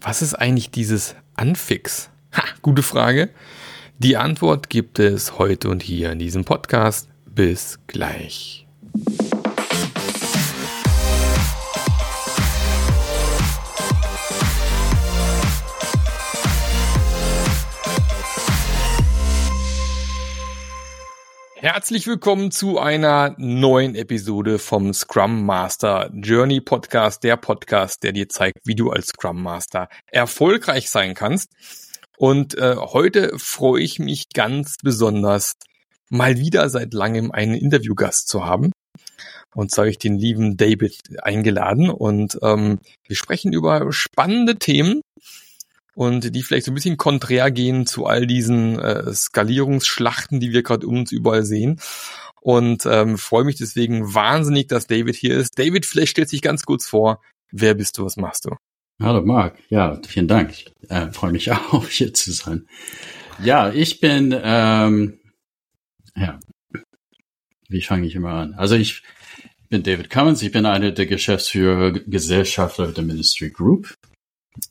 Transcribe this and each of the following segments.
Was ist eigentlich dieses Anfix? Ha, gute Frage. Die Antwort gibt es heute und hier in diesem Podcast. Bis gleich. Herzlich willkommen zu einer neuen Episode vom Scrum Master Journey Podcast, der Podcast, der dir zeigt, wie du als Scrum Master erfolgreich sein kannst. Und äh, heute freue ich mich ganz besonders, mal wieder seit langem einen Interviewgast zu haben. Und so habe ich den lieben David eingeladen. Und ähm, wir sprechen über spannende Themen und die vielleicht so ein bisschen konträr gehen zu all diesen äh, Skalierungsschlachten, die wir gerade um uns überall sehen. Und ähm, freue mich deswegen wahnsinnig, dass David hier ist. David, vielleicht stellt sich ganz kurz vor, wer bist du, was machst du? Hallo Marc, ja, vielen Dank. Ich äh, freue mich auch, hier zu sein. Ja, ich bin, ähm, ja, wie fange ich immer an? Also ich bin David Cummins, ich bin einer der Geschäftsführer Gesellschafter der Ministry Group.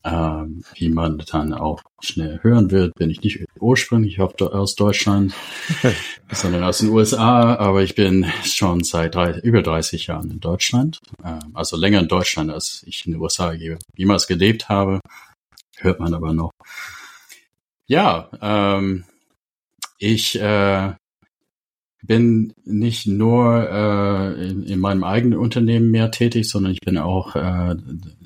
Ähm, wie man dann auch schnell hören wird, bin ich nicht ursprünglich aus Deutschland, sondern aus den USA, aber ich bin schon seit drei, über 30 Jahren in Deutschland, ähm, also länger in Deutschland, als ich in den USA jemals gelebt habe, hört man aber noch. Ja, ähm, ich äh, bin nicht nur äh, in, in meinem eigenen Unternehmen mehr tätig, sondern ich bin auch äh,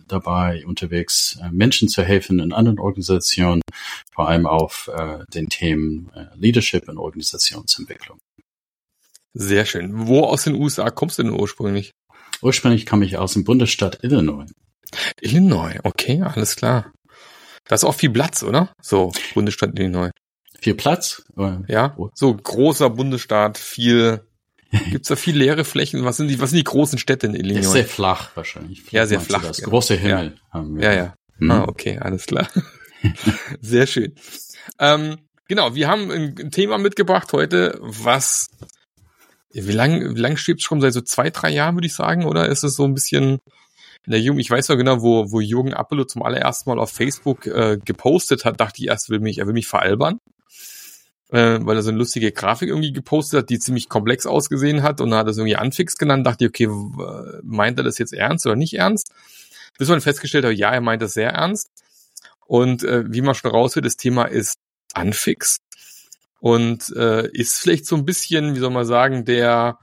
dabei unterwegs, äh, Menschen zu helfen in anderen Organisationen, vor allem auf äh, den Themen äh, Leadership und Organisationsentwicklung. Sehr schön. Wo aus den USA kommst du denn ursprünglich? Ursprünglich komme ich aus dem Bundesstaat Illinois. Illinois, okay, alles klar. Da ist auch viel Platz, oder? So, Bundesstaat Illinois. Viel Platz? Ja, so großer Bundesstaat, viel Gibt es da viel leere Flächen? Was sind die, was sind die großen Städte in Illinois? Ist sehr flach wahrscheinlich. Vielleicht ja, sehr flach. Das genau. große Himmel ja. haben wir. Ja, ja. Hm. Ah, okay, alles klar. sehr schön. Ähm, genau, wir haben ein Thema mitgebracht heute, was wie lange wie lang es schon? Seit so zwei, drei Jahren, würde ich sagen, oder ist es so ein bisschen in der Jugend, ich weiß ja genau, wo, wo Jürgen Appelo zum allerersten Mal auf Facebook äh, gepostet hat, dachte ich erst, will mich, er will mich veralbern äh, weil er so eine lustige Grafik irgendwie gepostet hat, die ziemlich komplex ausgesehen hat und dann hat er es irgendwie Anfix genannt, dachte ich, okay, meint er das jetzt ernst oder nicht ernst? Bis man festgestellt hat, ja, er meint das sehr ernst. Und äh, wie man schon raushört, das Thema ist Anfix und äh, ist vielleicht so ein bisschen, wie soll man sagen, der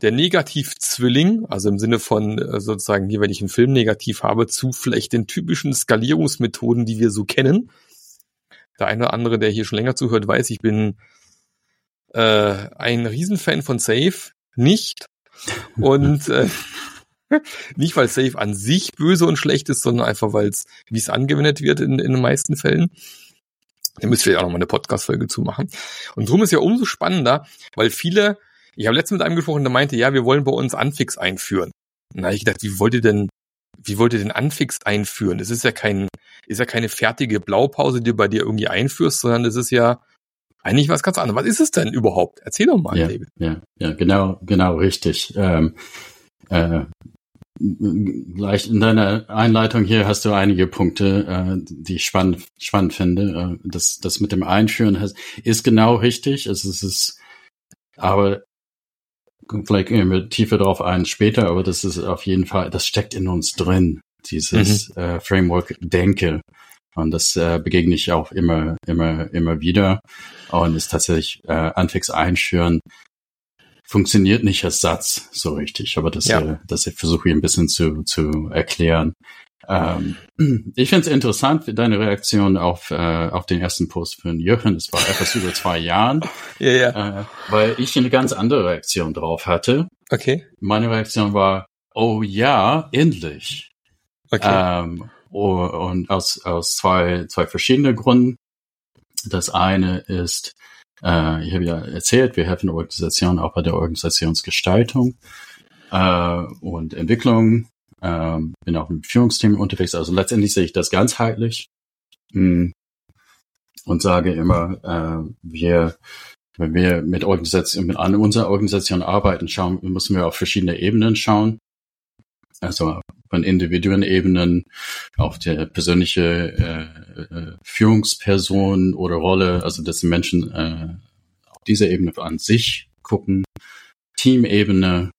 der Negativ-Zwilling, also im Sinne von äh, sozusagen hier, wenn ich einen Film negativ habe, zu vielleicht den typischen Skalierungsmethoden, die wir so kennen der eine oder andere, der hier schon länger zuhört, weiß, ich bin äh, ein Riesenfan von Safe. Nicht. Und äh, nicht, weil Safe an sich böse und schlecht ist, sondern einfach, weil es, wie es angewendet wird in, in den meisten Fällen. Da müsst ihr ja auch noch mal eine Podcast-Folge zu machen. Und drum ist ja umso spannender, weil viele, ich habe letztens mit einem gesprochen, der meinte, ja, wir wollen bei uns Anfix einführen. Habe ich gedacht, wie wollt ihr denn wie wollt ihr den Anfix einführen? Das ist ja kein, ist ja keine fertige Blaupause, die du bei dir irgendwie einführst, sondern das ist ja eigentlich was ganz anderes. Was ist es denn überhaupt? Erzähl doch mal, ja, David. Ja, ja, genau, genau richtig. Ähm, äh, gleich in deiner Einleitung hier hast du einige Punkte, äh, die ich spannend, spannend finde. Äh, das, das mit dem Einführen ist genau richtig. Es ist, es ist aber vielleicht gehen wir tiefer darauf ein später, aber das ist auf jeden Fall, das steckt in uns drin, dieses mhm. äh, Framework Denke. Und das äh, begegne ich auch immer, immer, immer wieder. Und ist tatsächlich äh, Anfix einführen funktioniert nicht als Satz so richtig, aber das, ja. äh, das versuche ich ein bisschen zu, zu erklären. Ähm, ich finde es interessant, deine Reaktion auf, äh, auf den ersten Post von Jürgen. Es war etwas über zwei Jahren. Ja, ja. Äh, weil ich eine ganz andere Reaktion drauf hatte. Okay. Meine Reaktion war, oh ja, endlich. Okay. Ähm, oh, und aus, aus zwei, zwei verschiedene Gründen. Das eine ist, äh, ich habe ja erzählt, wir helfen Organisationen auch bei der Organisationsgestaltung äh, und Entwicklung ähm, bin auch mit Führungsthemen unterwegs. Also letztendlich sehe ich das ganzheitlich mh, hm, und sage immer, äh, wir, wenn wir mit Organisationen, mit an unserer Organisation arbeiten, schauen, müssen wir auf verschiedene Ebenen schauen. Also von individuellen Ebenen auf der persönliche äh, äh, Führungsperson oder Rolle, also dass die Menschen äh, auf dieser Ebene an sich gucken, Teamebene,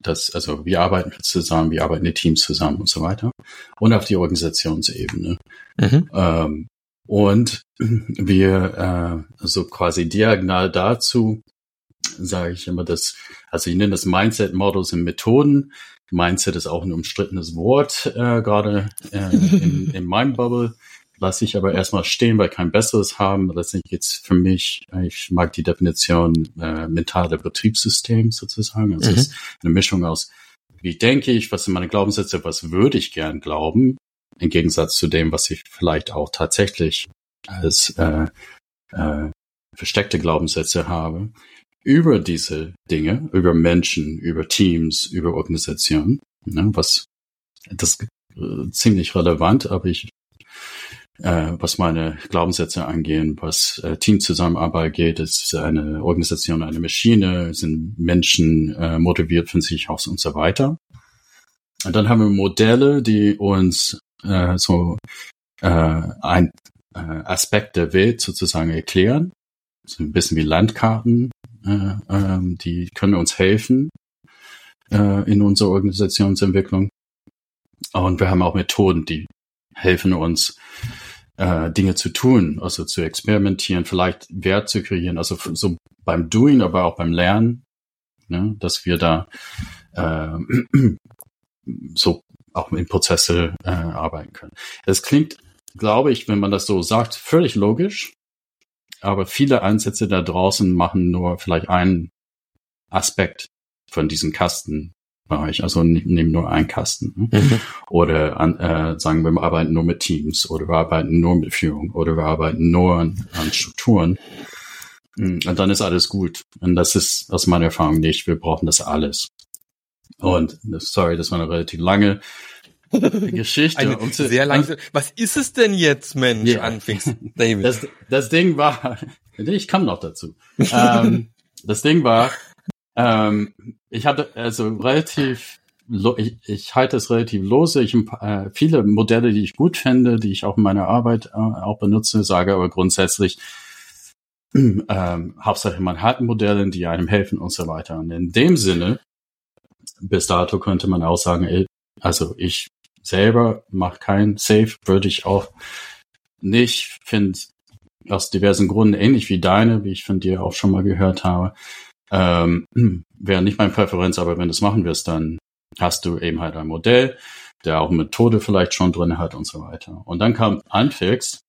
das, also wie arbeiten wir zusammen, wie arbeiten die Teams zusammen und so weiter. Und auf die Organisationsebene. Mhm. Ähm, und wir, äh, also quasi diagonal dazu, sage ich immer, dass, also ich nenne das Mindset-Models und Methoden. Mindset ist auch ein umstrittenes Wort, äh, gerade äh, in, in meinem Bubble. Lasse ich aber erstmal stehen, weil kein besseres haben. Letztendlich geht's für mich, ich mag die Definition äh, mentale Betriebssystem sozusagen. Also mhm. es ist eine Mischung aus, wie denke ich, was sind meine Glaubenssätze, was würde ich gern glauben, im Gegensatz zu dem, was ich vielleicht auch tatsächlich als äh, äh, versteckte Glaubenssätze habe über diese Dinge, über Menschen, über Teams, über Organisationen, ne, was das äh, ziemlich relevant, aber ich äh, was meine Glaubenssätze angehen, was äh, Teamzusammenarbeit geht, ist eine Organisation, eine Maschine, sind Menschen äh, motiviert von sich aus und so weiter. Und dann haben wir Modelle, die uns äh, so äh, ein äh, Aspekt der Welt sozusagen erklären. So ein bisschen wie Landkarten, äh, ähm, die können uns helfen äh, in unserer Organisationsentwicklung. Und wir haben auch Methoden, die helfen uns, äh, Dinge zu tun, also zu experimentieren, vielleicht Wert zu kreieren, also so beim Doing, aber auch beim Lernen, ne, dass wir da äh, so auch in Prozesse äh, arbeiten können. Es klingt, glaube ich, wenn man das so sagt, völlig logisch, aber viele Ansätze da draußen machen nur vielleicht einen Aspekt von diesem Kastenbereich, also nehmen nur einen Kasten. Ne? Mhm. Oder an, äh, sagen wir, wir arbeiten nur mit Teams oder wir arbeiten nur mit Führung oder wir arbeiten nur an, an Strukturen. Hm, und dann ist alles gut. Und das ist aus meiner Erfahrung nicht. Wir brauchen das alles. Und sorry, das war eine relativ lange Geschichte. Eine und sehr langsam. Was ist es denn jetzt, Mensch, yeah. anfängst, David? Das, das Ding war, ich kam noch dazu. ähm, das Ding war, ähm, ich hatte also relativ, ich, ich halte es relativ lose. Ich äh, viele Modelle, die ich gut finde, die ich auch in meiner Arbeit äh, auch benutze, sage aber grundsätzlich, ähm, Hauptsache man hat Modelle, die einem helfen und so weiter. Und in dem Sinne, bis dato könnte man auch sagen, also ich selber mache kein Safe, würde ich auch nicht, finde aus diversen Gründen ähnlich wie deine, wie ich von dir auch schon mal gehört habe. Ähm, wäre nicht meine Präferenz, aber wenn du es machen wirst, dann hast du eben halt ein Modell, der auch Methode vielleicht schon drin hat und so weiter. Und dann kam Anfix,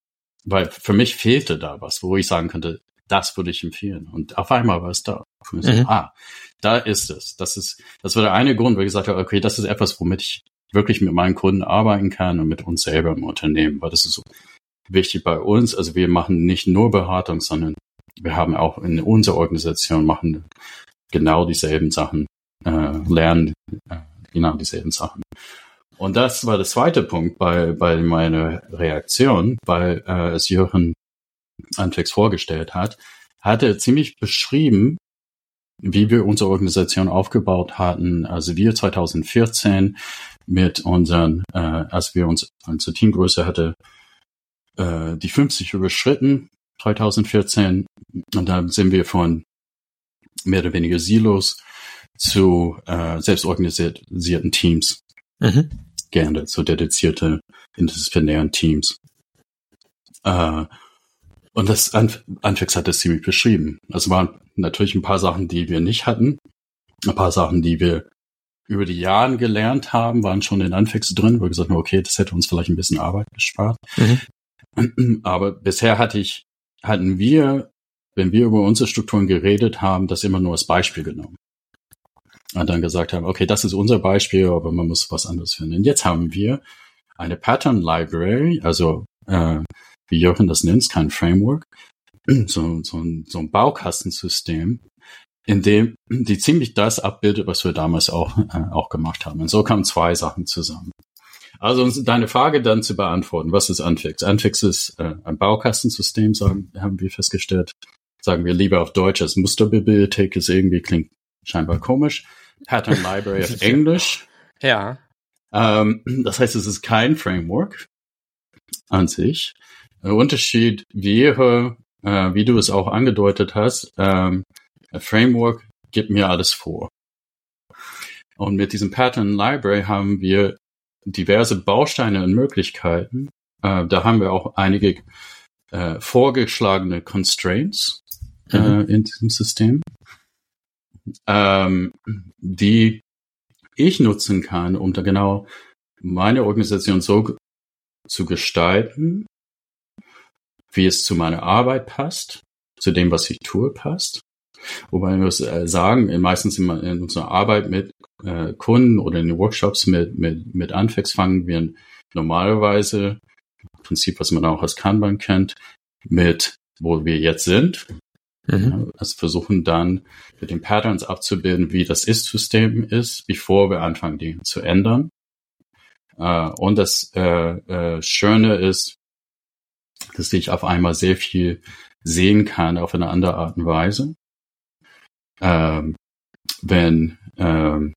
weil für mich fehlte da was, wo ich sagen könnte, das würde ich empfehlen. Und auf einmal war es da. Mhm. So, ah, da ist es. Das ist, das war der eine Grund, wo ich gesagt habe, okay, das ist etwas, womit ich wirklich mit meinen Kunden arbeiten kann und mit uns selber im Unternehmen, weil das ist so wichtig bei uns. Also wir machen nicht nur Beratung, sondern wir haben auch in unserer Organisation machen genau dieselben Sachen, äh, lernen äh, genau dieselben Sachen. Und das war der zweite Punkt bei, bei meiner Reaktion, weil äh, es Jürgen Anflex vorgestellt hat, hat er ziemlich beschrieben, wie wir unsere Organisation aufgebaut hatten. Also wir 2014 mit unseren, äh, als wir uns unsere Teamgröße hatte, äh, die 50 überschritten 2014 und dann sind wir von mehr oder weniger Silos zu äh, selbstorganisierten Teams mhm. geändert, so dedizierte interdisziplinären Teams. Äh, und das Anfix hat das ziemlich beschrieben. Es waren natürlich ein paar Sachen, die wir nicht hatten. Ein paar Sachen, die wir über die Jahre gelernt haben, waren schon in Anfix drin, wo wir gesagt haben, okay, das hätte uns vielleicht ein bisschen Arbeit gespart. Mhm. Aber bisher hatte ich, hatten wir, wenn wir über unsere Strukturen geredet haben, das immer nur als Beispiel genommen. Und dann gesagt haben, okay, das ist unser Beispiel, aber man muss was anderes finden. Jetzt haben wir eine Pattern Library, also äh, wie Jochen das nennt, kein Framework, so, so, ein, so ein Baukastensystem, in dem die ziemlich das abbildet, was wir damals auch, äh, auch gemacht haben. Und so kamen zwei Sachen zusammen. Also um deine Frage dann zu beantworten, was ist Anfix? Anfix ist äh, ein Baukastensystem, sagen, haben wir festgestellt. Sagen wir lieber auf Deutsch als Musterbibliothek, ist irgendwie klingt scheinbar komisch. Pattern Library auf Englisch. Ja. Ähm, das heißt, es ist kein Framework an sich. Der Unterschied wäre, äh, wie du es auch angedeutet hast, ähm, ein Framework gibt mir alles vor. Und mit diesem Pattern Library haben wir diverse Bausteine und Möglichkeiten. Äh, da haben wir auch einige äh, vorgeschlagene Constraints äh, mhm. in diesem System, ähm, die ich nutzen kann, um da genau meine Organisation so zu gestalten, wie es zu meiner Arbeit passt, zu dem, was ich tue, passt. Wobei wir äh, sagen, meistens in, in, unserer Arbeit mit äh, Kunden oder in den Workshops mit, mit, mit Anfix fangen wir normalerweise, im Prinzip, was man auch als Kanban kennt, mit, wo wir jetzt sind. Mhm. Also versuchen dann mit den Patterns abzubilden, wie das Ist-System ist, bevor wir anfangen, die zu ändern. Äh, und das äh, äh, Schöne ist, dass ich auf einmal sehr viel sehen kann auf eine andere Art und Weise. Ähm, wenn, ähm,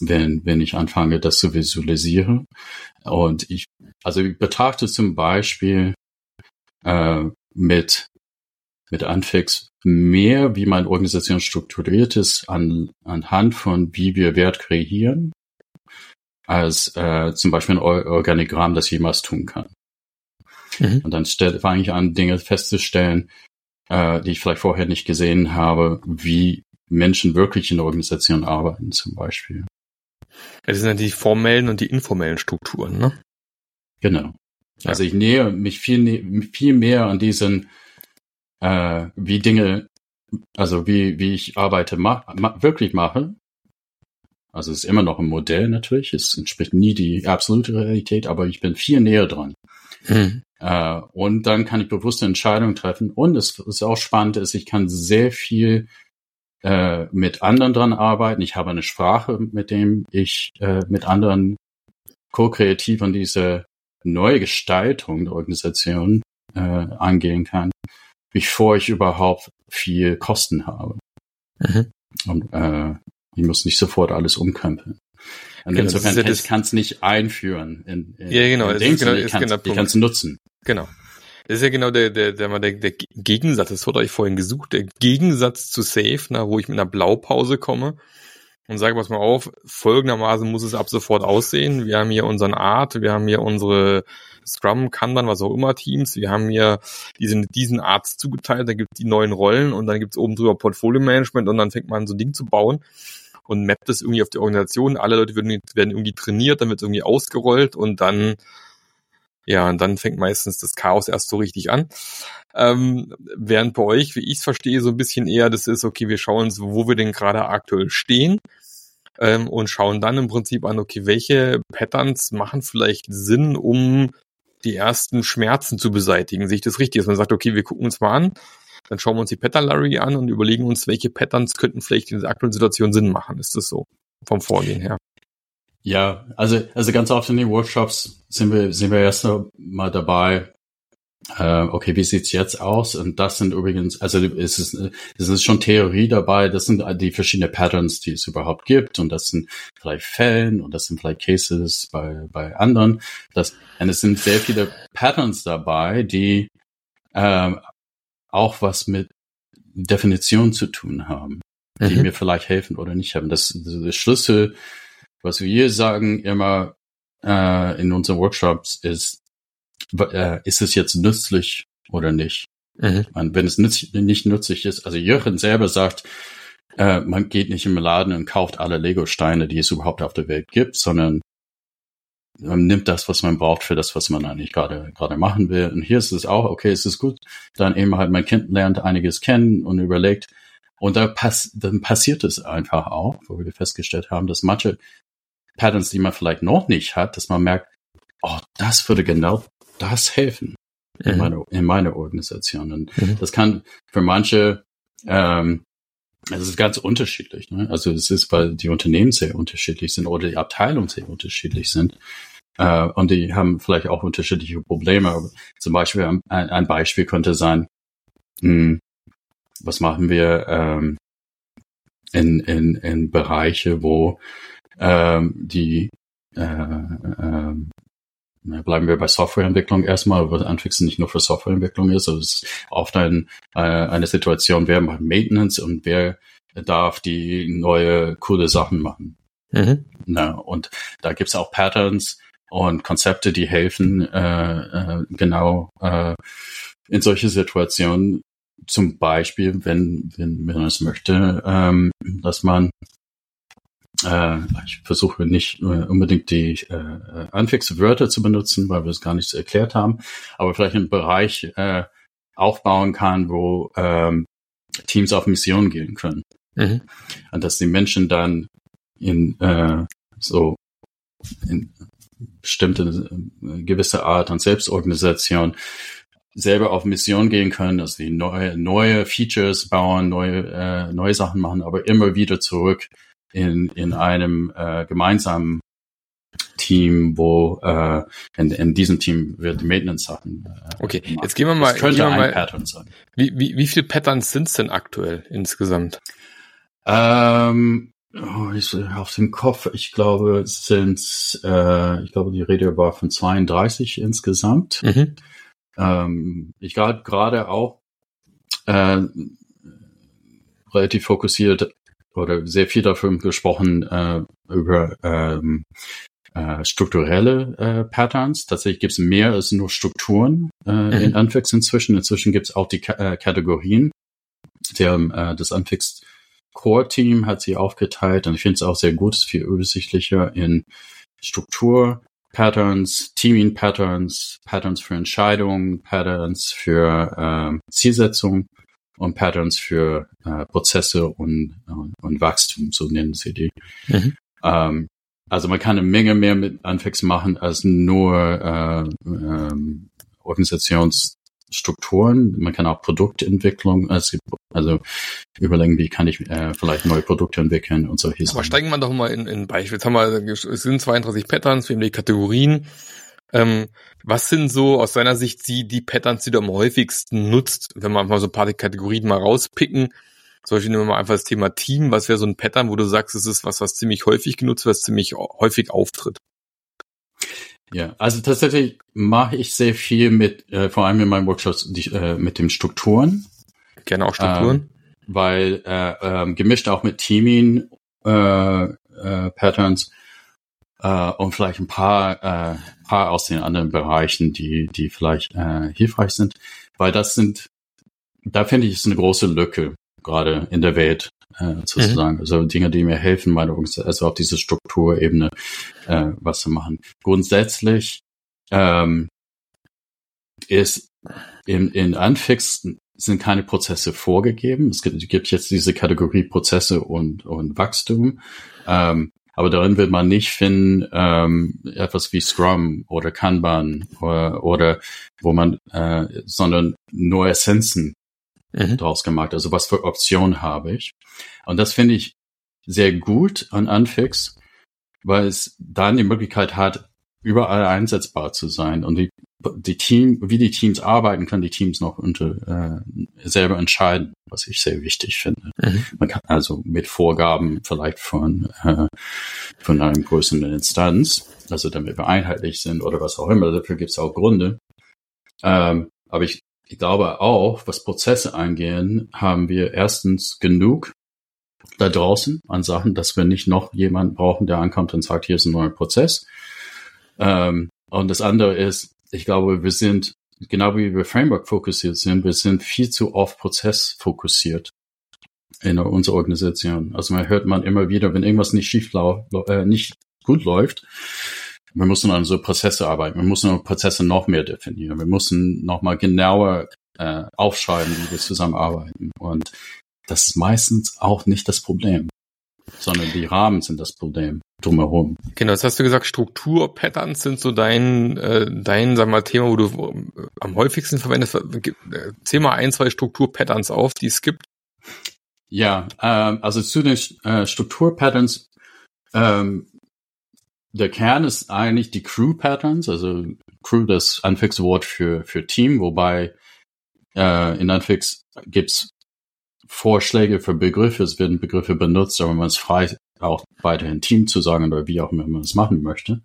wenn, wenn ich anfange, das zu visualisieren. Und ich, also ich betrachte zum Beispiel äh, mit, mit Anfix mehr, wie meine Organisation strukturiert ist, an, anhand von wie wir Wert kreieren, als äh, zum Beispiel ein Organigramm das jemals tun kann. Mhm. Und dann fange ich an, Dinge festzustellen, äh, die ich vielleicht vorher nicht gesehen habe, wie Menschen wirklich in der Organisation arbeiten zum Beispiel. Das sind ja die formellen und die informellen Strukturen, ne? Genau. Ja. Also ich nähe mich viel, viel mehr an diesen, äh, wie Dinge, also wie, wie ich arbeite, ma ma wirklich mache. Also es ist immer noch ein Modell natürlich, es entspricht nie die absolute Realität, aber ich bin viel näher dran. Mhm. Äh, und dann kann ich bewusste Entscheidungen treffen. Und es ist auch spannend, ist, ich kann sehr viel äh, mit anderen dran arbeiten. Ich habe eine Sprache, mit dem ich äh, mit anderen co-kreativ an diese neue Gestaltung der Organisation äh, angehen kann, bevor ich überhaupt viel Kosten habe. Mhm. Und äh, ich muss nicht sofort alles umkrempeln. Und genau, insofern ja kann es nicht einführen. In, in, ja, genau. In ist genau, ich kann es genau nutzen. Genau. Das ist ja genau der, der, der, der, der Gegensatz, das wurde euch vorhin gesucht, der Gegensatz zu Safe, na, wo ich mit einer Blaupause komme und sage, pass mal auf, folgendermaßen muss es ab sofort aussehen. Wir haben hier unseren Art, wir haben hier unsere Scrum, Kanban, was auch immer Teams, wir haben hier diesen, diesen Arts zugeteilt, da gibt es die neuen Rollen und dann gibt es oben drüber Portfolio Management und dann fängt man so ein Ding zu bauen und mappt es irgendwie auf die Organisation. Alle Leute werden, werden irgendwie trainiert, dann wird es irgendwie ausgerollt und dann ja, und dann fängt meistens das Chaos erst so richtig an. Ähm, während bei euch, wie ich es verstehe, so ein bisschen eher, das ist, okay, wir schauen uns, wo wir denn gerade aktuell stehen ähm, und schauen dann im Prinzip an, okay, welche Patterns machen vielleicht Sinn, um die ersten Schmerzen zu beseitigen. Sehe ich das richtig? Dass man sagt, okay, wir gucken uns mal an, dann schauen wir uns die Pattern Larry an und überlegen uns, welche Patterns könnten vielleicht in dieser aktuellen Situation Sinn machen. Ist das so vom Vorgehen her? Ja, also, also ganz oft in den Workshops sind wir, sind wir erst mal dabei, äh, okay, wie sieht's jetzt aus? Und das sind übrigens, also es ist, es ist schon Theorie dabei, das sind die verschiedenen Patterns, die es überhaupt gibt und das sind vielleicht Fällen und das sind vielleicht Cases bei, bei anderen. Das, und es sind sehr viele Patterns dabei, die ähm, auch was mit Definition zu tun haben, die mhm. mir vielleicht helfen oder nicht haben. Das, das Schlüssel was wir sagen immer äh, in unseren Workshops ist, äh, ist es jetzt nützlich oder nicht? Mhm. Und wenn es nütz nicht nützlich ist, also Jürgen selber sagt, äh, man geht nicht im Laden und kauft alle Lego-Steine, die es überhaupt auf der Welt gibt, sondern man nimmt das, was man braucht für das, was man eigentlich gerade gerade machen will. Und hier ist es auch, okay, es ist gut, dann eben halt mein Kind lernt einiges kennen und überlegt. Und da pass dann passiert es einfach auch, wo wir festgestellt haben, dass manche Patterns, die man vielleicht noch nicht hat, dass man merkt, oh, das würde genau das helfen mhm. in, meiner, in meiner Organisation. Und mhm. das kann für manche, ähm, es ist ganz unterschiedlich. Ne? Also es ist, weil die Unternehmen sehr unterschiedlich sind oder die Abteilungen sehr unterschiedlich sind. Äh, und die haben vielleicht auch unterschiedliche Probleme. Aber zum Beispiel ein, ein Beispiel könnte sein, mh, hm, was machen wir ähm, in, in, in Bereiche, wo ähm, die äh, äh, bleiben wir bei Softwareentwicklung erstmal, weil Anfixen nicht nur für Softwareentwicklung ist. Also es ist oft ein, äh, eine Situation, wer macht Maintenance und wer darf die neue coole Sachen machen. Mhm. Na, und da gibt's auch Patterns und Konzepte, die helfen, äh, äh, genau äh, in solche Situationen zum Beispiel, wenn, wenn man es möchte, ähm, dass man äh, ich versuche nicht äh, unbedingt die äh, Anfix-Wörter zu benutzen, weil wir es gar nicht so erklärt haben, aber vielleicht einen Bereich äh, aufbauen kann, wo ähm, Teams auf Mission gehen können. Mhm. Und dass die Menschen dann in äh, so in bestimmte äh, gewisse Art an Selbstorganisation selber auf Mission gehen können, dass die neue, neue Features bauen, neue, äh, neue Sachen machen, aber immer wieder zurück in, in einem äh, gemeinsamen Team, wo äh, in, in diesem Team wird Maintenance-Sachen. Äh, okay, gemacht. jetzt gehen wir mal. Das könnte ein mal, Pattern sein. Wie, wie, wie viele Patterns sind es denn aktuell insgesamt? Ähm, oh, ich, auf dem Kopf, ich glaube, es sind, äh, ich glaube, die Rede war von 32 insgesamt. Mhm. Ähm, ich habe gerade auch äh, relativ fokussiert oder sehr viel dafür gesprochen äh, über ähm, äh, strukturelle äh, Patterns. Tatsächlich gibt es mehr als nur Strukturen äh, mhm. in Anfix inzwischen. Inzwischen gibt es auch die Ka äh, Kategorien. Der, äh, das Anfix Core Team hat sie aufgeteilt und ich finde es auch sehr gut, ist viel übersichtlicher in Struktur, Patterns, Teaming Patterns, Patterns für Entscheidungen, Patterns für äh, Zielsetzung und Patterns für äh, Prozesse und, äh, und Wachstum, so nennen sie die. Mhm. Ähm, also man kann eine Menge mehr mit Anfix machen als nur äh, ähm, Organisationsstrukturen. Man kann auch Produktentwicklung, also, also überlegen, wie kann ich äh, vielleicht neue Produkte entwickeln und solche Sachen. Aber steigen wir doch mal in, in Beispiel. Jetzt haben wir, es sind 32 Patterns, wir haben die Kategorien. Ähm, was sind so aus deiner Sicht die, die Patterns, die du am häufigsten nutzt, wenn wir mal so ein paar Kategorien mal rauspicken? Zum Beispiel nehmen wir mal einfach das Thema Team. Was wäre so ein Pattern, wo du sagst, es ist was, was ziemlich häufig genutzt wird, was ziemlich häufig auftritt? Ja, also tatsächlich mache ich sehr viel mit, äh, vor allem in meinen Workshops, die, äh, mit den Strukturen. Gerne auch Strukturen. Ähm, weil äh, ähm, gemischt auch mit Teaming äh, äh, Patterns äh, und vielleicht ein paar, äh, paar aus den anderen Bereichen, die, die vielleicht äh, hilfreich sind, weil das sind, da finde ich, ist eine große Lücke gerade in der Welt äh, sozusagen. Mhm. Also Dinge, die mir helfen, meine Organisation, also auf diese Strukturebene äh, was zu machen. Grundsätzlich ähm, ist in, in Anfix sind keine Prozesse vorgegeben. Es gibt, gibt jetzt diese Kategorie Prozesse und, und Wachstum. Ähm, aber darin wird man nicht finden, ähm, etwas wie Scrum oder Kanban oder, oder wo man, äh, sondern nur Essenzen mhm. draus gemacht. Also was für Optionen habe ich? Und das finde ich sehr gut an Anfix, weil es dann die Möglichkeit hat, überall einsetzbar zu sein und die, die Team, wie die Teams arbeiten, können die Teams noch unter, äh, selber entscheiden, was ich sehr wichtig finde. Mhm. Man kann also mit Vorgaben vielleicht von, äh, von einer größeren Instanz, also damit wir einheitlich sind oder was auch immer, dafür gibt es auch Gründe. Ähm, aber ich, ich glaube auch, was Prozesse eingehen, haben wir erstens genug da draußen an Sachen, dass wir nicht noch jemanden brauchen, der ankommt und sagt, hier ist ein neuer Prozess, ähm, und das andere ist, ich glaube, wir sind, genau wie wir Framework fokussiert sind, wir sind viel zu oft prozessfokussiert in unserer Organisation. Also man hört man immer wieder, wenn irgendwas nicht schief äh, nicht gut läuft, wir müssen an so Prozesse arbeiten. Wir müssen Prozesse noch mehr definieren. Wir müssen noch mal genauer äh, aufschreiben, wie wir zusammenarbeiten. Und das ist meistens auch nicht das Problem sondern die Rahmen sind das Problem drumherum. Genau, das hast du gesagt, Strukturpatterns sind so dein, äh, dein, sag mal, Thema, wo du am häufigsten verwendest. Äh, zähl mal ein, zwei Strukturpatterns auf, die es gibt. Ja, ähm, also zu den äh, Strukturpatterns, ähm, der Kern ist eigentlich die Crew-Patterns, also Crew das Anfix-Wort für, für Team, wobei äh, in Anfix gibt's Vorschläge für Begriffe, es werden Begriffe benutzt, aber man ist frei, auch weiterhin Team zu sagen oder wie auch immer man es machen möchte.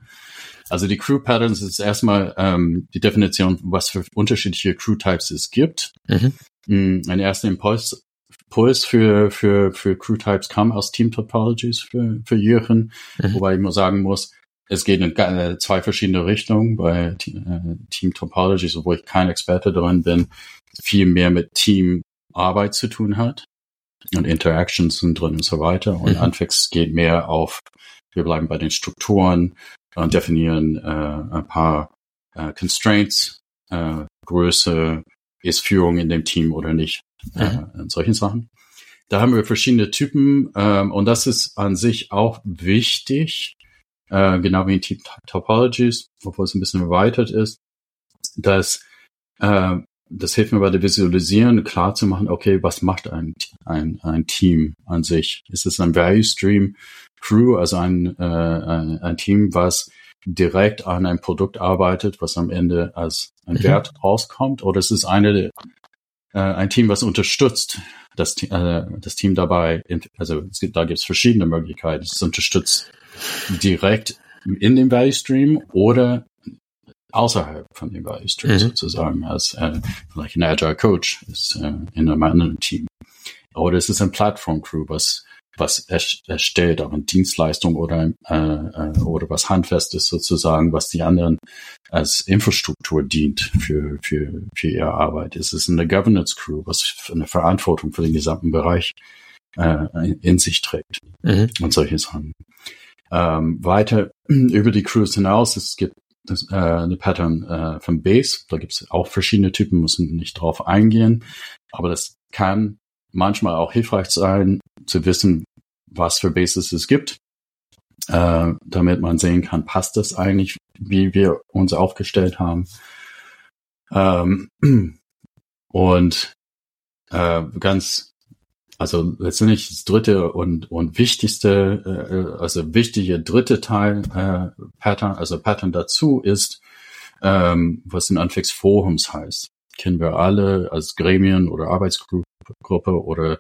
Also die Crew Patterns ist erstmal ähm, die Definition, was für unterschiedliche Crew Types es gibt. Mhm. Mm, ein erster Impuls, Impuls für, für, für Crew Types kam aus Team Topologies für, für Jürgen, mhm. wobei ich nur sagen muss, es geht in äh, zwei verschiedene Richtungen bei äh, Team Topologies, wo ich kein Experte drin bin, viel mehr mit Teamarbeit zu tun hat und Interactions sind drin und so weiter. Und mhm. Anfix geht mehr auf, wir bleiben bei den Strukturen, und definieren äh, ein paar äh, Constraints, äh, Größe, ist Führung in dem Team oder nicht, äh, mhm. solchen Sachen. Da haben wir verschiedene Typen ähm, und das ist an sich auch wichtig, äh, genau wie in Team Topologies, obwohl es ein bisschen erweitert ist, dass äh, das hilft mir bei der Visualisieren klar zu machen, okay, was macht ein, ein, ein Team an sich? Ist es ein Value Stream Crew, also ein, äh, ein, ein Team, was direkt an einem Produkt arbeitet, was am Ende als ein mhm. Wert rauskommt, oder ist es eine, äh, ein Team, was unterstützt das, äh, das Team dabei, also es gibt, da gibt es verschiedene Möglichkeiten. Es unterstützt direkt in dem Value Stream oder außerhalb von Stream mhm. sozusagen, als äh, vielleicht ein Agile Coach ist äh, in einem anderen Team. Oder es ist ein Plattform Crew, was was erstellt, auch eine Dienstleistung oder, äh, äh, oder was Handfestes sozusagen, was die anderen als Infrastruktur dient für, für, für ihre Arbeit. Es ist eine Governance Crew, was eine Verantwortung für den gesamten Bereich äh, in sich trägt mhm. und solche Sachen. Ähm, weiter über die Crews hinaus, es gibt das, äh, eine Pattern äh, von Base, da gibt es auch verschiedene Typen, müssen nicht drauf eingehen, aber das kann manchmal auch hilfreich sein, zu wissen, was für Bases es gibt, äh, damit man sehen kann, passt das eigentlich, wie wir uns aufgestellt haben. Ähm, und äh, ganz, also letztendlich das dritte und, und wichtigste, äh, also wichtige dritte Teil äh, Pattern, also Pattern dazu ist, ähm, was in Anfix Forums heißt. Kennen wir alle als Gremien oder Arbeitsgruppe oder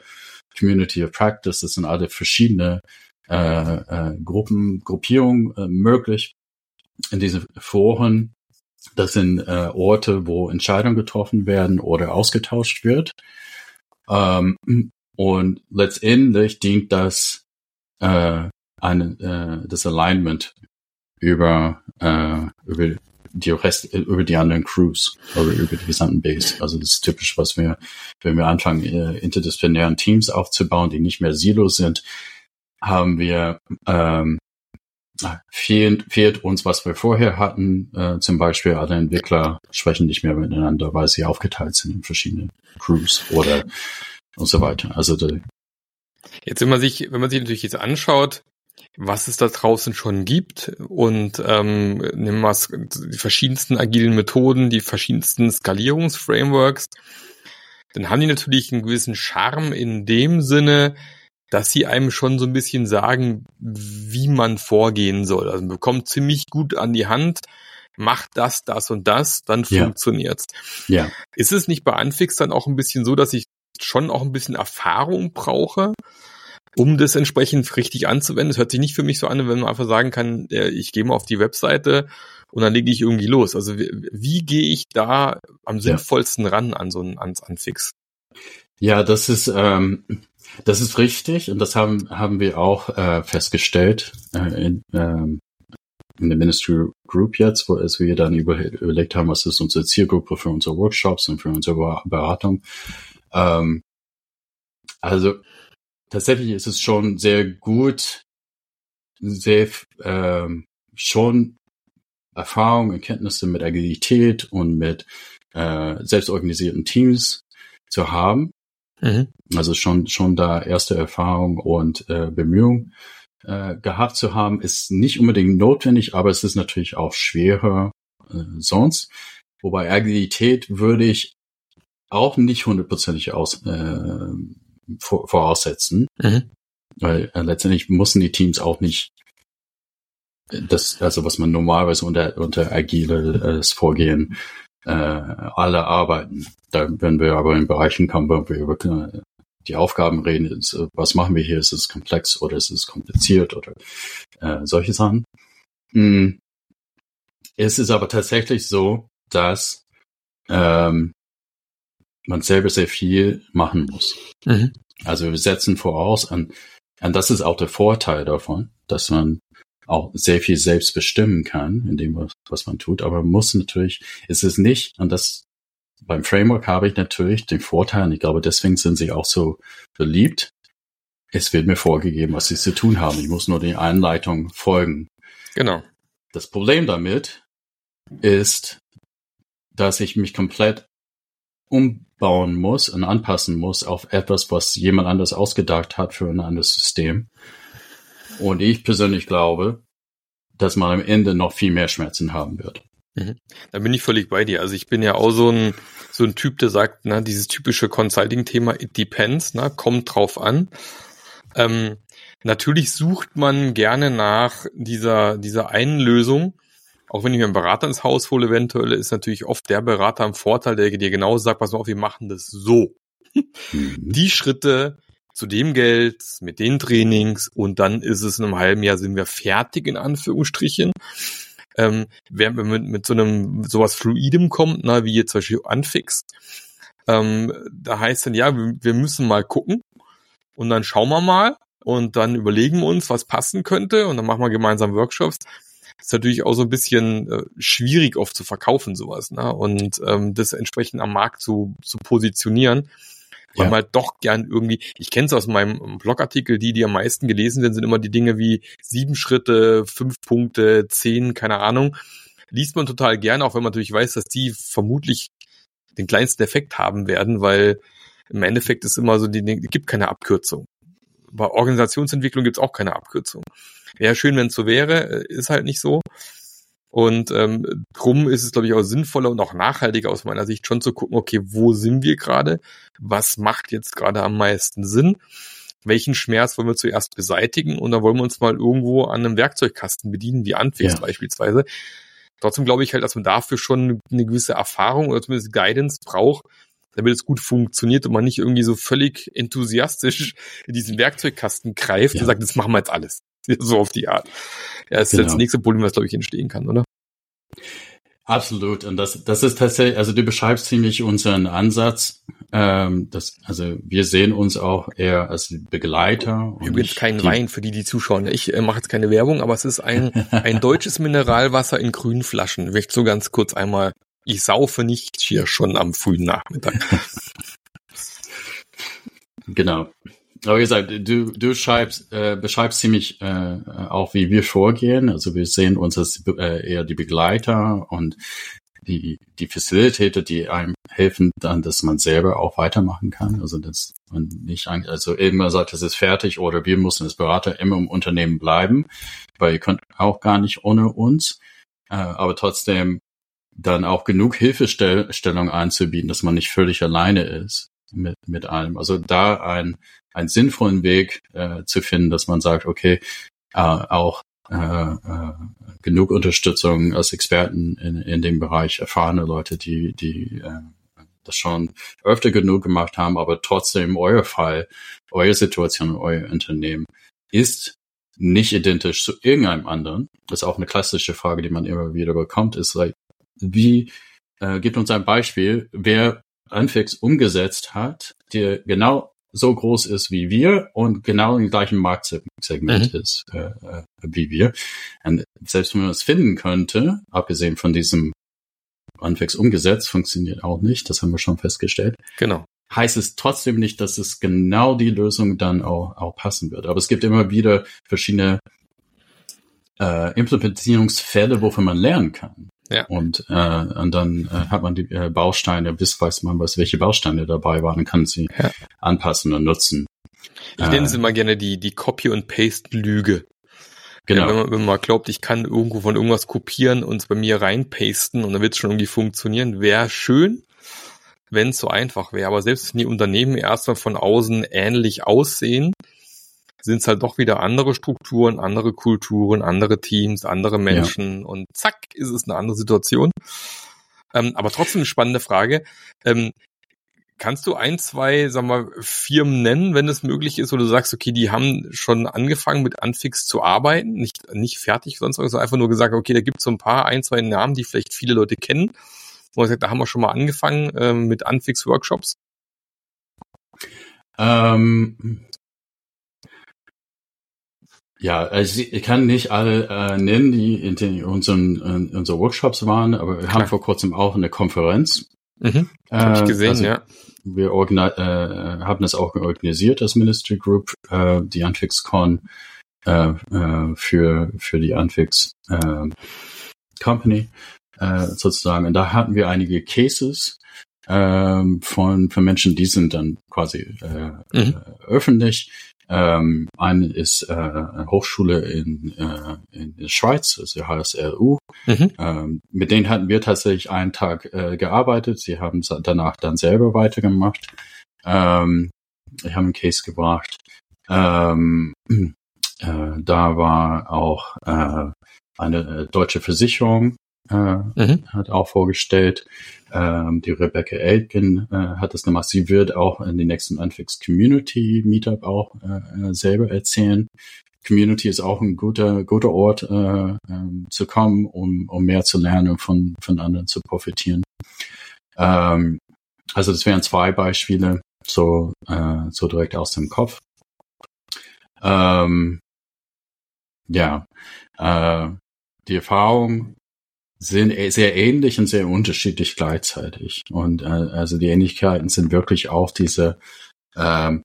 Community of Practice, das sind alle verschiedene äh, äh, Gruppen, Gruppierungen äh, möglich in diesen Foren. Das sind äh, Orte, wo Entscheidungen getroffen werden oder ausgetauscht wird. Ähm, und letztendlich dient das äh, eine, äh, das Alignment über, äh, über die Rest, über die anderen Crews oder über die gesamten Base. Also das ist typisch, was wir, wenn wir anfangen, äh, interdisziplinären Teams aufzubauen, die nicht mehr Silos sind, haben wir ähm, fehlt, fehlt uns, was wir vorher hatten. Äh, zum Beispiel alle Entwickler sprechen nicht mehr miteinander, weil sie aufgeteilt sind in verschiedene Crews oder und so weiter. Also Jetzt, wenn man sich, wenn man sich natürlich jetzt anschaut, was es da draußen schon gibt und ähm, nehmen wir die verschiedensten agilen Methoden, die verschiedensten Skalierungsframeworks, dann haben die natürlich einen gewissen Charme in dem Sinne, dass sie einem schon so ein bisschen sagen, wie man vorgehen soll. Also man bekommt ziemlich gut an die Hand, macht das, das und das, dann ja. funktioniert's. Ja. Ist es nicht bei Anfix dann auch ein bisschen so, dass ich schon auch ein bisschen Erfahrung brauche? um das entsprechend richtig anzuwenden. Es hört sich nicht für mich so an, wenn man einfach sagen kann, ich gehe mal auf die Webseite und dann lege ich irgendwie los. Also wie, wie gehe ich da am sinnvollsten ran an so einen ans Anfix? Ja, das ist ähm, das ist richtig und das haben haben wir auch äh, festgestellt äh, in, ähm, in der Ministry Group jetzt, wo es wir dann über, überlegt haben, was ist unsere Zielgruppe für unsere Workshops und für unsere Beratung. Ähm, also tatsächlich ist es schon sehr gut, sehr ähm, schon Erfahrung und Kenntnisse mit Agilität und mit äh, selbstorganisierten Teams zu haben. Mhm. Also schon schon da erste Erfahrung und äh, Bemühung äh, gehabt zu haben, ist nicht unbedingt notwendig, aber es ist natürlich auch schwerer äh, sonst. Wobei Agilität würde ich auch nicht hundertprozentig aus äh, voraussetzen. Mhm. Weil äh, letztendlich müssen die Teams auch nicht das, also was man normalerweise unter, unter agiles Vorgehen äh, alle arbeiten. Da werden wir aber in Bereichen kommen, wo wir über die Aufgaben reden, ist, äh, was machen wir hier, ist es komplex oder ist es kompliziert oder äh, solche Sachen. Mm. Es ist aber tatsächlich so, dass ähm, man selber sehr viel machen muss. Mhm. Also wir setzen voraus, und, und das ist auch der Vorteil davon, dass man auch sehr viel selbst bestimmen kann in dem, was, was man tut. Aber man muss natürlich, ist es nicht, und das beim Framework habe ich natürlich den Vorteil, und ich glaube, deswegen sind sie auch so beliebt. Es wird mir vorgegeben, was sie zu tun haben. Ich muss nur den Einleitungen folgen. Genau. Das Problem damit ist, dass ich mich komplett umbauen muss und anpassen muss auf etwas, was jemand anders ausgedacht hat für ein anderes System. Und ich persönlich glaube, dass man am Ende noch viel mehr Schmerzen haben wird. Mhm. Da bin ich völlig bei dir. Also ich bin ja auch so ein, so ein Typ, der sagt, na, dieses typische Consulting-Thema, it depends, na, kommt drauf an. Ähm, natürlich sucht man gerne nach dieser, dieser einen Lösung. Auch wenn ich mir einen Berater ins Haus hole, eventuell ist natürlich oft der Berater im Vorteil, der dir genau sagt, pass mal auf, wir machen das so. Mhm. Die Schritte zu dem Geld, mit den Trainings und dann ist es in einem halben Jahr sind wir fertig, in Anführungsstrichen. Ähm, wenn man mit, mit so einem sowas Fluidem kommt, na, wie jetzt zum Beispiel Anfix, ähm, da heißt dann, ja, wir, wir müssen mal gucken und dann schauen wir mal und dann überlegen wir uns, was passen könnte und dann machen wir gemeinsam Workshops. Ist natürlich auch so ein bisschen äh, schwierig oft zu verkaufen, sowas, ne? Und ähm, das entsprechend am Markt zu, zu positionieren weil ja. man halt doch gern irgendwie, ich kenne es aus meinem Blogartikel, die, die am meisten gelesen werden, sind immer die Dinge wie sieben Schritte, fünf Punkte, zehn, keine Ahnung. Liest man total gern, auch wenn man natürlich weiß, dass die vermutlich den kleinsten Effekt haben werden, weil im Endeffekt ist immer so, die, die gibt keine Abkürzung. Bei Organisationsentwicklung gibt es auch keine Abkürzung. Wäre schön, wenn es so wäre, äh, ist halt nicht so. Und ähm, drum ist es, glaube ich, auch sinnvoller und auch nachhaltiger aus meiner Sicht schon zu gucken, okay, wo sind wir gerade? Was macht jetzt gerade am meisten Sinn? Welchen Schmerz wollen wir zuerst beseitigen? Und dann wollen wir uns mal irgendwo an einem Werkzeugkasten bedienen, wie Anfix ja. beispielsweise. Trotzdem glaube ich halt, dass man dafür schon eine gewisse Erfahrung oder zumindest Guidance braucht, damit es gut funktioniert und man nicht irgendwie so völlig enthusiastisch in diesen Werkzeugkasten greift ja. und sagt, das machen wir jetzt alles. so auf die Art. Ja, das genau. ist das nächste Problem, was, glaube ich, entstehen kann, oder? Absolut. Und das, das ist tatsächlich, also du beschreibst ziemlich unseren Ansatz. Ähm, das, also wir sehen uns auch eher als Begleiter. Übrigens kein Wein für die, die zuschauen. Ich äh, mache jetzt keine Werbung, aber es ist ein, ein deutsches Mineralwasser in grünen Flaschen. Ich möchte so ganz kurz einmal, ich saufe nicht hier schon am frühen Nachmittag. genau. Aber wie gesagt, du, du schreibst, äh, beschreibst ziemlich äh, auch, wie wir vorgehen. Also wir sehen uns als äh, eher die Begleiter und die, die Facilitator, die einem helfen dann, dass man selber auch weitermachen kann. Also dass man nicht, also immer sagt, es ist fertig oder wir müssen als Berater immer im Unternehmen bleiben, weil ihr könnt auch gar nicht ohne uns. Äh, aber trotzdem dann auch genug Hilfestellung anzubieten, dass man nicht völlig alleine ist mit, mit allem. Also da ein einen sinnvollen Weg äh, zu finden, dass man sagt, okay, äh, auch äh, äh, genug Unterstützung als Experten in, in dem Bereich, erfahrene Leute, die, die äh, das schon öfter genug gemacht haben, aber trotzdem euer Fall, eure Situation, euer Unternehmen ist nicht identisch zu irgendeinem anderen. Das ist auch eine klassische Frage, die man immer wieder bekommt, ist like, wie, äh, gibt uns ein Beispiel, wer Anfix umgesetzt hat, der genau so groß ist wie wir und genau im gleichen Marktsegment mhm. ist äh, äh, wie wir. Und selbst wenn man es finden könnte, abgesehen von diesem Anfix umgesetzt, funktioniert auch nicht, das haben wir schon festgestellt. Genau. Heißt es trotzdem nicht, dass es genau die Lösung dann auch, auch passen wird. Aber es gibt immer wieder verschiedene äh, Implementierungsfälle, wovon man lernen kann. Ja. Und, äh, und dann äh, hat man die äh, Bausteine, bis weiß man, was welche Bausteine dabei waren, kann sie ja. anpassen und nutzen. Ich nenne es äh, immer gerne die, die Copy- und Paste-Lüge. Genau. Ja, wenn, man, wenn man glaubt, ich kann irgendwo von irgendwas kopieren und es bei mir reinpasten und dann wird es schon irgendwie funktionieren, wäre schön, wenn es so einfach wäre. Aber selbst wenn die Unternehmen erstmal von außen ähnlich aussehen, sind es halt doch wieder andere Strukturen, andere Kulturen, andere Teams, andere Menschen ja. und zack ist es eine andere Situation. Ähm, aber trotzdem eine spannende Frage. Ähm, kannst du ein, zwei, sag mal, Firmen nennen, wenn es möglich ist, wo du sagst, okay, die haben schon angefangen mit Anfix zu arbeiten, nicht, nicht fertig, sonst sondern einfach nur gesagt, okay, da gibt es so ein paar, ein, zwei Namen, die vielleicht viele Leute kennen. Wo man sagt, da haben wir schon mal angefangen äh, mit Anfix-Workshops. Ähm, ja, also ich kann nicht alle äh, nennen, die in, den, unseren, in unseren Workshops waren, aber wir Klar. haben vor kurzem auch eine Konferenz. Mhm, Habe ich äh, gesehen, also ja. Wir äh, haben das auch organisiert, das Ministry Group, äh, die AnfixCon äh, äh, für, für die Anfix äh, Company äh, sozusagen. Und da hatten wir einige Cases äh, von, von Menschen, die sind dann quasi äh, mhm. äh, öffentlich ähm, eine ist äh, eine Hochschule in, äh, in der Schweiz, also HSLU. Mhm. Ähm, mit denen hatten wir tatsächlich einen Tag äh, gearbeitet. Sie haben danach dann selber weitergemacht. Ähm, ich habe einen Case gebracht. Ähm, äh, da war auch äh, eine äh, deutsche Versicherung, äh, mhm. hat auch vorgestellt. Ähm, die Rebecca Elkin äh, hat das gemacht. Sie wird auch in den nächsten Unfix Community Meetup auch äh, selber erzählen. Community ist auch ein guter, guter Ort äh, ähm, zu kommen, um, um mehr zu lernen und von, von anderen zu profitieren. Ähm, also das wären zwei Beispiele, so, äh, so direkt aus dem Kopf. Ähm, ja, äh, die Erfahrung sind e-, sehr ähnlich und sehr unterschiedlich gleichzeitig. Und äh, also die Ähnlichkeiten sind wirklich auch diese, ähm,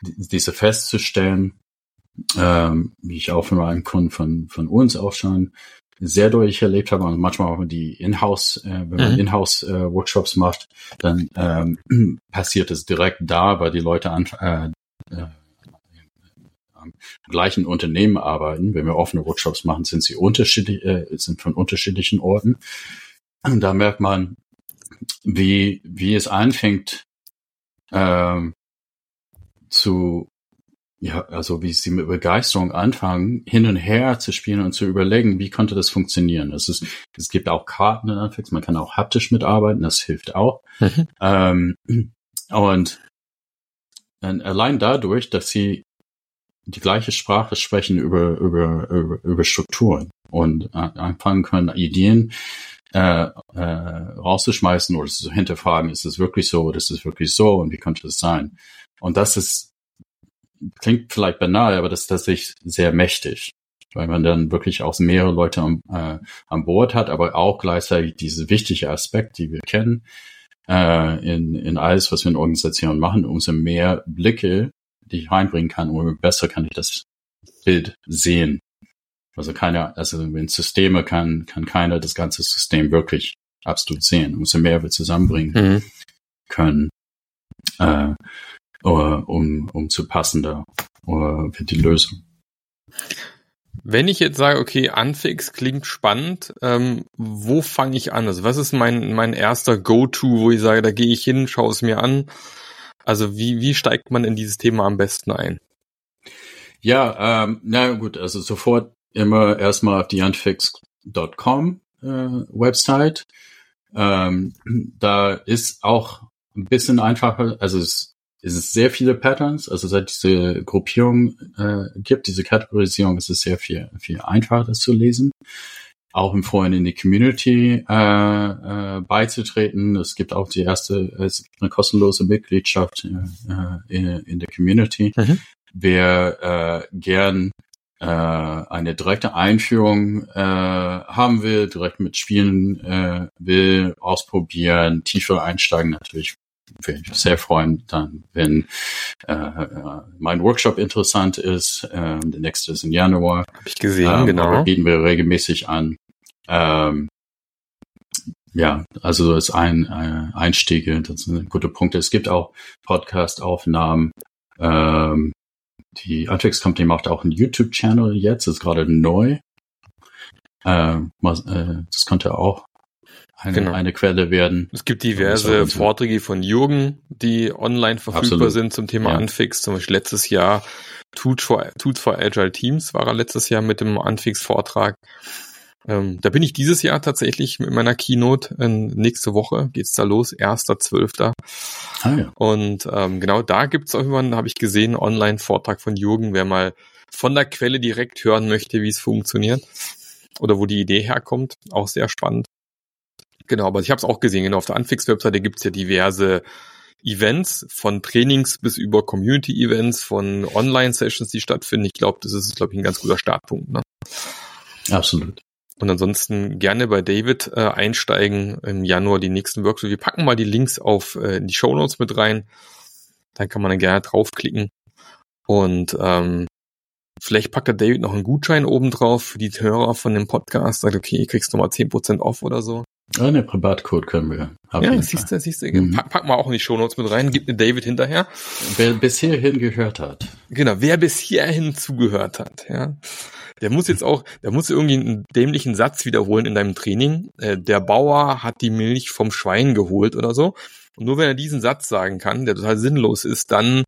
diese festzustellen, ähm, wie ich auch von meinen Kunden von, von uns auch schon sehr deutlich erlebt habe, und manchmal auch die Inhouse, äh, wenn man mhm. Inhouse-Workshops äh, macht, dann ähm, passiert es direkt da, weil die Leute an, äh, äh, gleichen Unternehmen arbeiten. Wenn wir offene Workshops machen, sind sie unterschiedlich, äh, sind von unterschiedlichen Orten. Und da merkt man, wie, wie es anfängt, ähm, zu, ja, also wie sie mit Begeisterung anfangen, hin und her zu spielen und zu überlegen, wie konnte das funktionieren. Es ist, es gibt auch Karten in Anfix, man kann auch haptisch mitarbeiten, das hilft auch. Mhm. Ähm, und allein dadurch, dass sie die gleiche Sprache sprechen über, über, über, über Strukturen und anfangen können, Ideen äh, äh, rauszuschmeißen oder zu hinterfragen, ist es wirklich so oder ist es wirklich so und wie könnte es sein? Und das ist, klingt vielleicht banal, aber das ist tatsächlich sehr mächtig, weil man dann wirklich auch mehrere Leute am, äh, an Bord hat, aber auch gleichzeitig diese wichtige Aspekt, die wir kennen, äh, in, in alles, was wir in Organisationen machen, umso mehr Blicke die ich reinbringen kann, umso besser kann ich das Bild sehen. Also keiner, also in Systeme kann, kann keiner das ganze System wirklich absolut sehen. Umso mehr wir zusammenbringen mhm. können, äh, um, um zu passender wird die Lösung. Wenn ich jetzt sage, okay, Anfix klingt spannend, ähm, wo fange ich an? Also was ist mein, mein erster Go-To, wo ich sage, da gehe ich hin, schaue es mir an also wie, wie steigt man in dieses Thema am besten ein? Ja, ähm, na gut, also sofort immer erstmal auf die unfix.com äh, Website. Ähm, da ist auch ein bisschen einfacher, also es, es ist sehr viele Patterns, also seit diese Gruppierung äh, gibt, diese Kategorisierung, ist es sehr viel, viel einfacher, das zu lesen auch empfohlen, in die Community äh, äh, beizutreten. Es gibt auch die erste, es gibt eine kostenlose Mitgliedschaft äh, in, in der Community. Mhm. Wer äh, gern äh, eine direkte Einführung äh, haben will, direkt mit Spielen äh, will, ausprobieren, tiefer einsteigen, natürlich würde ich sehr freuen, dann, wenn äh, mein Workshop interessant ist. Äh, der nächste ist im Januar. Habe ich gesehen, ähm, genau. Bieten wir regelmäßig an. Ähm, ja, also das ist ein äh, Einstiege, das sind gute Punkte. Es gibt auch Podcast-Aufnahmen. Ähm, die Anfix Company macht auch einen YouTube-Channel jetzt, ist gerade neu. Ähm, äh, das könnte auch eine, genau. eine Quelle werden. Es gibt diverse Vorträge von Jürgen, die online verfügbar Absolut. sind zum Thema ja. Anfix. Zum Beispiel letztes Jahr Tools for, Tools for Agile Teams war er letztes Jahr mit dem Anfix-Vortrag. Ähm, da bin ich dieses Jahr tatsächlich mit meiner Keynote. Äh, nächste Woche geht's da los, 1.12. Ah, ja. Und ähm, genau da gibt's auch irgendwann, habe ich gesehen, Online-Vortrag von Jürgen, wer mal von der Quelle direkt hören möchte, wie es funktioniert oder wo die Idee herkommt. Auch sehr spannend. Genau, aber ich habe es auch gesehen, genau, auf der Anfix-Webseite gibt's ja diverse Events, von Trainings bis über Community-Events, von Online-Sessions, die stattfinden. Ich glaube, das ist, glaube ich, ein ganz guter Startpunkt. Ne? Absolut. Und ansonsten gerne bei David äh, einsteigen im Januar die nächsten Workshops. Wir packen mal die Links auf äh, in die Show Notes mit rein. Dann kann man dann gerne draufklicken. Und ähm, vielleicht packt der David noch einen Gutschein oben drauf für die Hörer von dem Podcast. Sagt, okay, ihr kriegst nochmal 10% off oder so. Ja, eine Privatcode können wir. Ja, siehst du, siehst du. Mhm. Pack, pack mal auch in die Shownotes mit rein, gib mir David hinterher. Wer bis hierhin gehört hat. Genau, wer bis hierhin zugehört hat, ja. Der muss jetzt auch, der muss irgendwie einen dämlichen Satz wiederholen in deinem Training. Äh, der Bauer hat die Milch vom Schwein geholt oder so. Und nur wenn er diesen Satz sagen kann, der total sinnlos ist, dann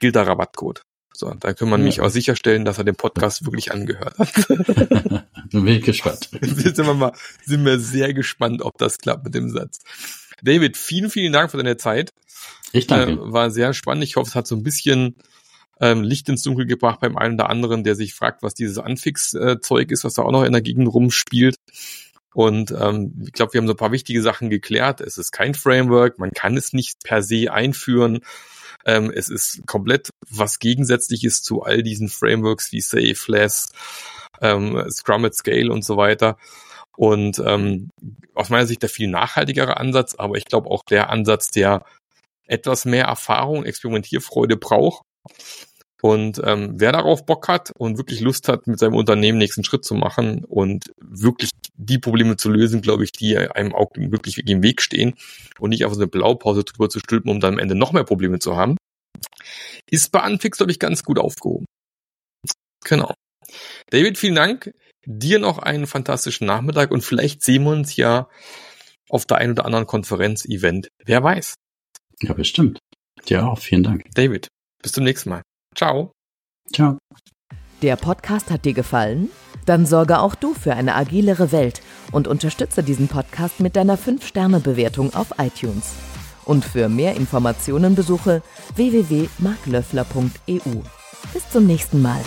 gilt der Rabattcode. So, da kann man ja. mich auch sicherstellen, dass er den Podcast wirklich angehört hat. Bin ich gespannt. Jetzt sind wir mal, sind wir sehr gespannt, ob das klappt mit dem Satz. David, vielen, vielen Dank für deine Zeit. Ich danke. Äh, war sehr spannend. Ich hoffe, es hat so ein bisschen ähm, Licht ins Dunkel gebracht beim einen oder anderen, der sich fragt, was dieses Anfix-Zeug ist, was da auch noch in der Gegend rumspielt. Und ähm, ich glaube, wir haben so ein paar wichtige Sachen geklärt. Es ist kein Framework, man kann es nicht per se einführen. Ähm, es ist komplett was Gegensätzliches zu all diesen Frameworks wie Safe, Less, ähm, Scrum at Scale und so weiter. Und ähm, aus meiner Sicht der viel nachhaltigere Ansatz, aber ich glaube auch der Ansatz, der etwas mehr Erfahrung, Experimentierfreude braucht. Und ähm, wer darauf Bock hat und wirklich Lust hat, mit seinem Unternehmen nächsten Schritt zu machen und wirklich die Probleme zu lösen, glaube ich, die einem auch wirklich im Weg stehen und nicht auf so eine Blaupause drüber zu stülpen, um dann am Ende noch mehr Probleme zu haben, ist bei Anfix, glaube ich, ganz gut aufgehoben. Genau. David, vielen Dank. Dir noch einen fantastischen Nachmittag und vielleicht sehen wir uns ja auf der einen oder anderen Konferenz-Event. Wer weiß. Ja, bestimmt. Ja, auch. Vielen Dank. David, bis zum nächsten Mal. Ciao. Ciao. Der Podcast hat dir gefallen? Dann sorge auch du für eine agilere Welt und unterstütze diesen Podcast mit deiner 5-Sterne-Bewertung auf iTunes. Und für mehr Informationen besuche www.marklöffler.eu. Bis zum nächsten Mal.